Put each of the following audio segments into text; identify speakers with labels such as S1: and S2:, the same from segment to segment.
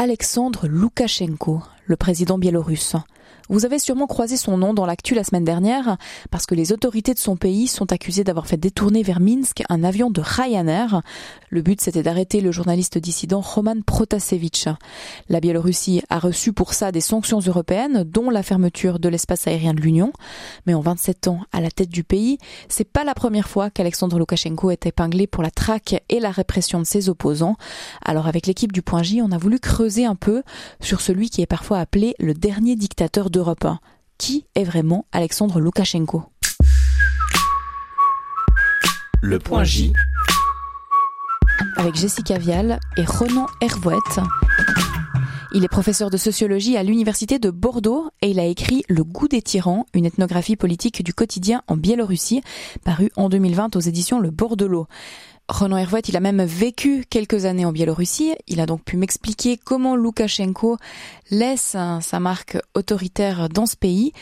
S1: Alexandre Loukachenko, le président biélorusse. Vous avez sûrement croisé son nom dans l'actu la semaine dernière parce que les autorités de son pays sont accusées d'avoir fait détourner vers Minsk un avion de Ryanair. Le but c'était d'arrêter le journaliste dissident Roman Protasevich. La Biélorussie a reçu pour ça des sanctions européennes dont la fermeture de l'espace aérien de l'Union. Mais en 27 ans à la tête du pays, c'est pas la première fois qu'Alexandre Loukachenko est épinglé pour la traque et la répression de ses opposants. Alors avec l'équipe du Point J, on a voulu creuser un peu sur celui qui est parfois appelé le dernier dictateur de qui est vraiment Alexandre Loukachenko?
S2: Le point J.
S1: Avec Jessica Vial et Ronan Hervouette. Il est professeur de sociologie à l'université de Bordeaux et il a écrit Le goût des tyrans, une ethnographie politique du quotidien en Biélorussie, paru en 2020 aux éditions Le Bordelot. Ronan Hervouet, il a même vécu quelques années en Biélorussie. Il a donc pu m'expliquer comment Loukachenko laisse sa marque autoritaire dans ce pays.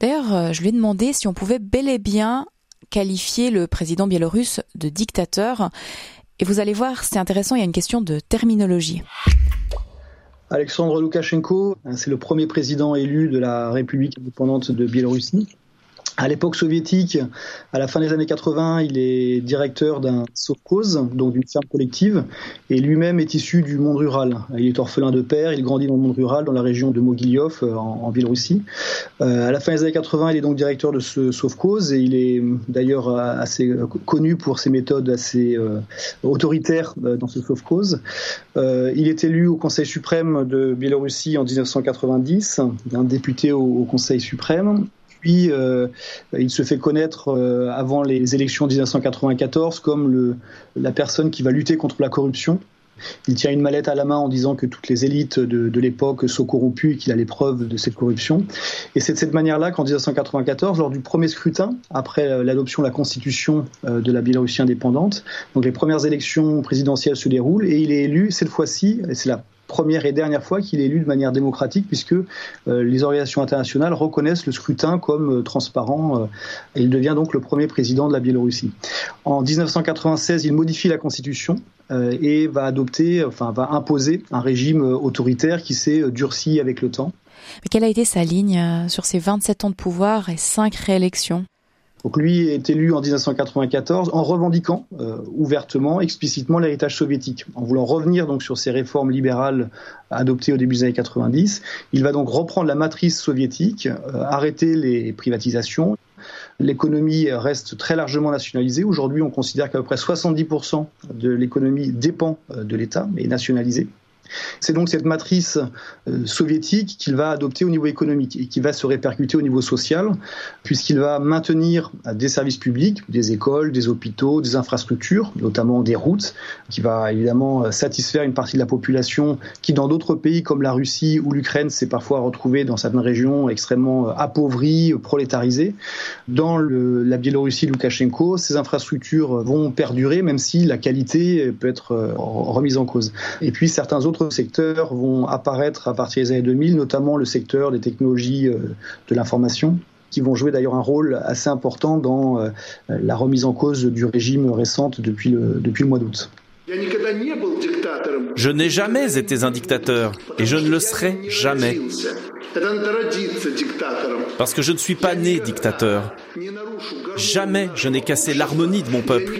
S1: D'ailleurs, euh, je lui ai demandé si on pouvait bel et bien qualifier le président biélorusse de dictateur. Et vous allez voir, c'est intéressant, il y a une question de terminologie.
S3: Alexandre Loukachenko, c'est le premier président élu de la République indépendante de Biélorussie. À l'époque soviétique, à la fin des années 80, il est directeur d'un sovkhoz, donc d'une ferme collective, et lui-même est issu du monde rural. Il est orphelin de père, il grandit dans le monde rural, dans la région de Mogilyov, euh, en, en Biélorussie. Euh, à la fin des années 80, il est donc directeur de ce sovkhoz, et il est d'ailleurs assez connu pour ses méthodes assez euh, autoritaires euh, dans ce sovkhoz. Euh, il est élu au Conseil suprême de Biélorussie en 1990, un député au, au Conseil suprême puis euh, il se fait connaître euh, avant les élections de 1994 comme la personne qui va lutter contre la corruption. Il tient une mallette à la main en disant que toutes les élites de, l'époque sont corrompues et qu'il a les preuves de cette corruption. Et c'est de cette manière-là qu'en 1994, lors du premier scrutin, après l'adoption de la constitution euh, de la Biélorussie indépendante, donc les premières élections présidentielles se déroulent et il est élu cette fois-ci, et c'est la première et dernière fois qu'il est élu de manière démocratique, puisque euh, les organisations internationales reconnaissent le scrutin comme euh, transparent. Euh, il devient donc le premier président de la Biélorussie. En 1996, il modifie la constitution et va adopter, enfin va imposer un régime autoritaire qui s'est durci avec le temps.
S1: Mais quelle a été sa ligne sur ses 27 ans de pouvoir et 5 réélections?
S3: Donc lui est élu en 1994 en revendiquant euh, ouvertement, explicitement l'héritage soviétique, en voulant revenir donc sur ces réformes libérales adoptées au début des années 90. Il va donc reprendre la matrice soviétique, euh, arrêter les privatisations. L'économie reste très largement nationalisée. Aujourd'hui, on considère qu'à peu près 70% de l'économie dépend euh, de l'État et est nationalisée. C'est donc cette matrice euh, soviétique qu'il va adopter au niveau économique et qui va se répercuter au niveau social, puisqu'il va maintenir des services publics, des écoles, des hôpitaux, des infrastructures, notamment des routes, qui va évidemment satisfaire une partie de la population qui, dans d'autres pays comme la Russie ou l'Ukraine, s'est parfois retrouvée dans certaines régions extrêmement appauvries, prolétarisées. Dans la Biélorussie, Loukachenko, ces infrastructures vont perdurer, même si la qualité peut être euh, remise en cause. Et puis certains autres secteurs vont apparaître à partir des années 2000, notamment le secteur des technologies euh, de l'information qui vont jouer d'ailleurs un rôle assez important dans euh, la remise en cause du régime récent depuis le, depuis le mois d'août.
S2: Je n'ai jamais été un dictateur et je ne le serai jamais. Parce que je ne suis pas né dictateur. Jamais je n'ai cassé l'harmonie de mon peuple.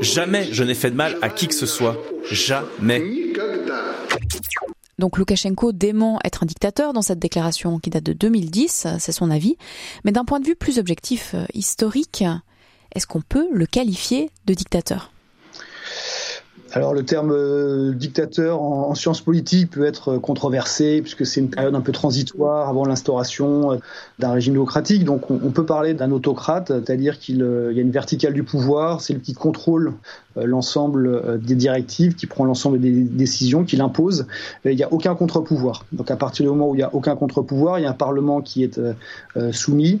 S2: Jamais je n'ai fait de mal à qui que ce soit. Jamais.
S1: Donc Loukachenko dément être un dictateur dans cette déclaration qui date de 2010, c'est son avis. Mais d'un point de vue plus objectif, euh, historique, est-ce qu'on peut le qualifier de dictateur?
S3: Alors le terme euh, dictateur en, en, sciences politiques peut être controversé puisque c'est une période un peu transitoire avant l'instauration euh, d'un régime démocratique. Donc on, on peut parler d'un autocrate, c'est-à-dire qu'il euh, y a une verticale du pouvoir, c'est le qui contrôle euh, l'ensemble euh, des directives, qui prend l'ensemble des décisions, qui l'impose. Il n'y a aucun contre-pouvoir. Donc à partir du moment où il n'y a aucun contre-pouvoir, il y a un parlement qui est euh, soumis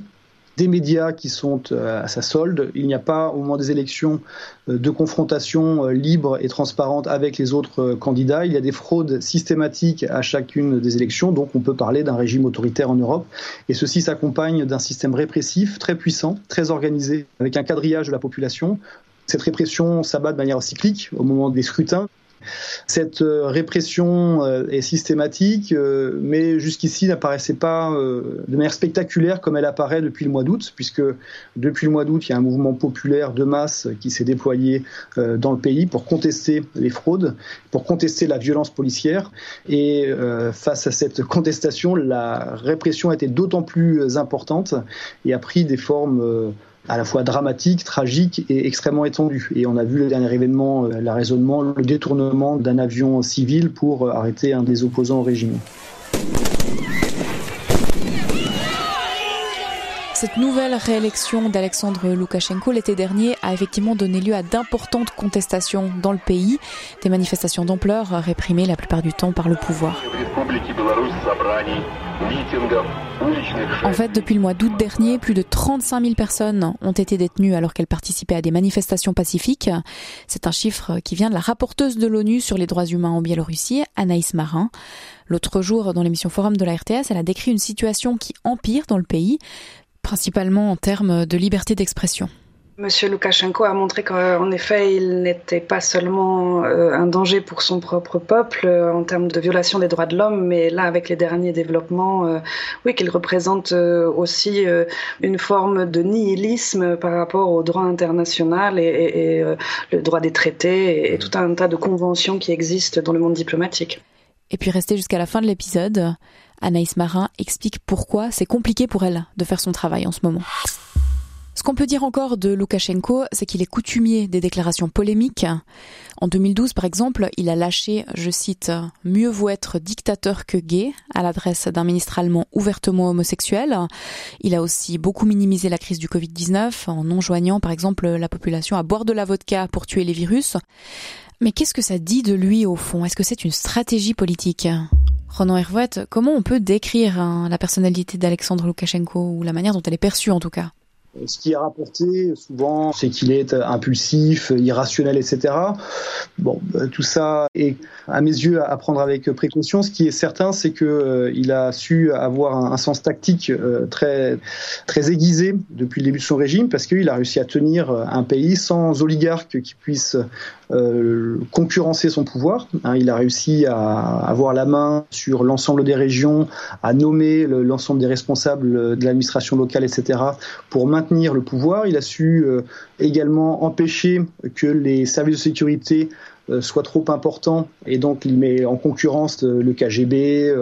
S3: des médias qui sont euh, à sa solde. Il n'y a pas, au moment des élections, euh, de confrontation euh, libre et transparente avec les autres candidats. Il y a des fraudes systématiques à chacune des élections, donc on peut parler d'un régime autoritaire en Europe. Et ceci s'accompagne d'un système répressif très puissant, très organisé, avec un quadrillage de la population. Cette répression s'abat de manière cyclique au moment des scrutins Cette répression est systématique, mais jusqu'ici n'apparaissait pas de manière spectaculaire comme elle apparaît depuis le mois d'août, puisque depuis le mois d'août, il y a un mouvement populaire de masse qui s'est déployé dans le pays pour contester les fraudes, pour contester la violence policière. Et face à cette contestation, la répression a été d'autant plus importante et a pris des formes à la fois dramatique, tragique et extrêmement étendue. Et on a vu le dernier événement, euh, la raisonnement, le détournement d'un avion civil pour euh, arrêter un des opposants au régime.
S1: Cette nouvelle réélection d'Alexandre Loukachenko l'été dernier a effectivement donné lieu à d'importantes contestations dans le pays, des manifestations d'ampleur réprimées la plupart du temps par le pouvoir. En fait, depuis le mois d'août dernier, plus de 35 000 personnes ont été détenues alors qu'elles participaient à des manifestations pacifiques. C'est un chiffre qui vient de la rapporteuse de l'ONU sur les droits humains en Biélorussie, Anaïs Marin. L'autre jour, dans l'émission Forum de la RTS, elle a décrit une situation qui empire dans le pays principalement en termes de liberté d'expression.
S4: Monsieur Loukachenko a montré qu'en effet, il n'était pas seulement euh, un danger pour son propre peuple euh, en termes de violation des droits de l'homme, mais là, avec les derniers développements, euh, oui, qu'il représente aussi une forme de nihilisme par rapport au droit international et, le droit des traités et tout un tas de conventions qui existent dans le monde diplomatique.
S1: Et puis rester jusqu'à la fin de l'épisode, Anaïs Marin explique pourquoi c'est compliqué pour elle de faire son travail en ce moment. Ce qu'on peut dire encore de Loukachenko, c'est qu'il est coutumier des déclarations polémiques. En 2012, par exemple, il a lâché, je cite, Mieux vaut être dictateur que gay à l'adresse d'un ministre allemand ouvertement homosexuel. Il a aussi beaucoup minimisé la crise du Covid-19 en enjoignant, par exemple, la population à boire de la vodka pour tuer les virus. Mais qu'est-ce que ça dit de lui au fond? Est-ce que c'est une stratégie politique? Ronan Hervouet, comment on peut décrire hein, la personnalité d'Alexandre Loukachenko, ou la manière dont elle est perçue en tout cas?
S3: Ce qui est rapporté souvent, c'est qu'il est impulsif, irrationnel, etc. Bon, euh, tout ça est à mes yeux à prendre avec précaution. Ce qui est certain, c'est que euh, il a su avoir un, sens tactique euh, très très aiguisé depuis le début de son régime, parce qu'il a réussi à tenir un pays sans oligarques qui puissent concurrencer son pouvoir. Hein, il a réussi à avoir la main sur l'ensemble des régions, à nommer l'ensemble des responsables de l'administration locale, etc. pour maintenir le pouvoir. Il a su euh, également empêcher que les services de sécurité euh, soient trop importants et donc il met en concurrence euh, le KGB,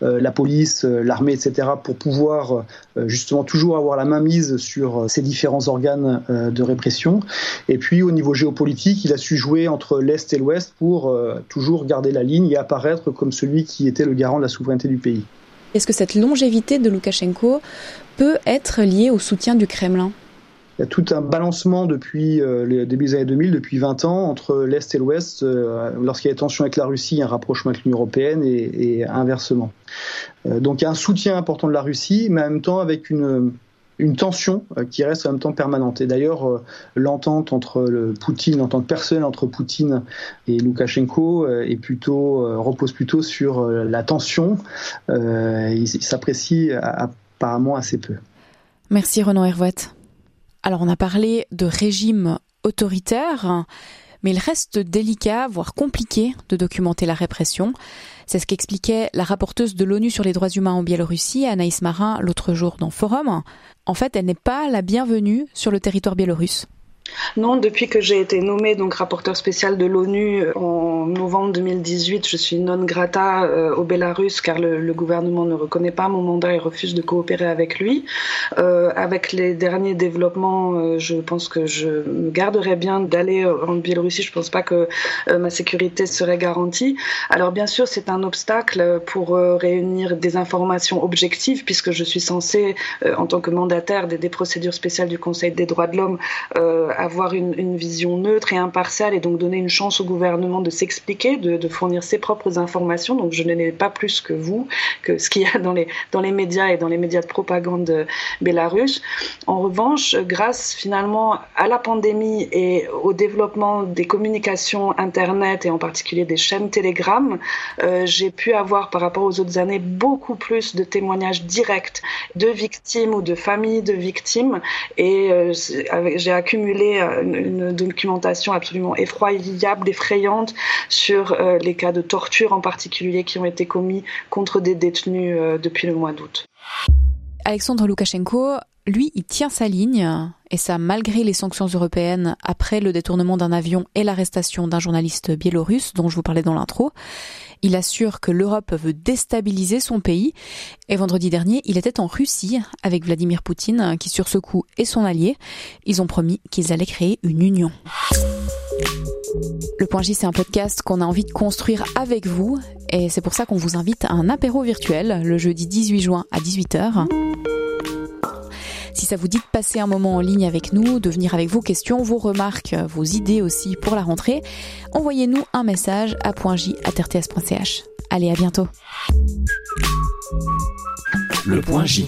S3: la police, l'armée, etc. pour pouvoir justement toujours avoir la main mise sur ces différents organes de répression. Et puis au niveau géopolitique, il a su jouer entre l'Est et l'Ouest pour toujours garder la ligne et apparaître comme celui qui était le garant de la souveraineté du pays.
S1: Est-ce que cette longévité de Loukachenko peut être liée au soutien du Kremlin?
S3: Il y a tout un balancement depuis euh, les débuts des années 2000, depuis 20 ans, entre l'Est et l'Ouest. Euh, lorsqu'il y a des tensions avec la Russie, il y a un rapprochement avec l'Union européenne et, inversement. Euh, donc il y a un soutien important de la Russie, mais en même temps avec une, tension qui reste en même temps permanente. Et d'ailleurs, l'entente entre le Poutine, l'entente personnelle entre Poutine et Loukachenko repose plutôt sur la tension. il s'apprécie apparemment assez peu.
S1: Merci Renan Hervouet. Alors on a parlé de régime autoritaire, mais il reste délicat, voire compliqué, de documenter la répression. C'est ce qu'expliquait la rapporteuse de l'ONU sur les droits humains en Biélorussie, Anaïs Marin, l'autre jour dans Forum. En fait, elle n'est pas la bienvenue sur le territoire biélorusse.
S4: Non, depuis que j'ai été nommée donc rapporteur spécial de l'ONU euh, en novembre 2018, je suis non grata euh, au Bélarus car le, gouvernement ne reconnaît pas mon mandat et refuse de coopérer avec lui. Euh, avec les derniers développements, je pense que je me garderais bien d'aller en Biélorussie. Je ne pense pas que ma sécurité serait garantie. Alors bien sûr, c'est un obstacle pour réunir des informations objectives puisque je suis censée, en tant que mandataire des, des, procédures spéciales du Conseil des droits de l'homme, avoir une, vision neutre et impartiale et donc donner une chance au gouvernement de s'expliquer, de, fournir ses propres informations. Donc je n'ai pas plus que vous, que ce qu'il y a dans les, dans les médias et dans les médias de propagande bélarus. En revanche, grâce finalement à la pandémie et au développement des communications Internet et en particulier des chaînes Telegram, euh, j'ai pu avoir par rapport aux autres années beaucoup plus de témoignages directs de victimes ou de familles de victimes et euh, j'ai accumulé publié une, documentation absolument effroyable, effrayante sur les cas de torture en particulier qui ont été commis contre des détenus depuis le mois d'août.
S1: Alexandre Loukachenko, lui, il tient sa ligne, et ça malgré les sanctions européennes après le détournement d'un avion et l'arrestation d'un journaliste biélorusse dont je vous parlais dans l'intro. Il assure que l'Europe veut déstabiliser son pays, et vendredi dernier, il était en Russie avec Vladimir Poutine, qui sur ce coup est son allié. Ils ont promis qu'ils allaient créer une union. Le Point J, c'est un podcast qu'on a envie de construire avec vous, et c'est pour ça qu'on vous invite à un apéro virtuel le jeudi 18 juin à 18h. Ça vous dit de passer un moment en ligne avec nous, de venir avec vos questions, vos remarques, vos idées aussi pour la rentrée, envoyez-nous un message à .j@rts.ch. Allez, à bientôt.
S2: Le point J.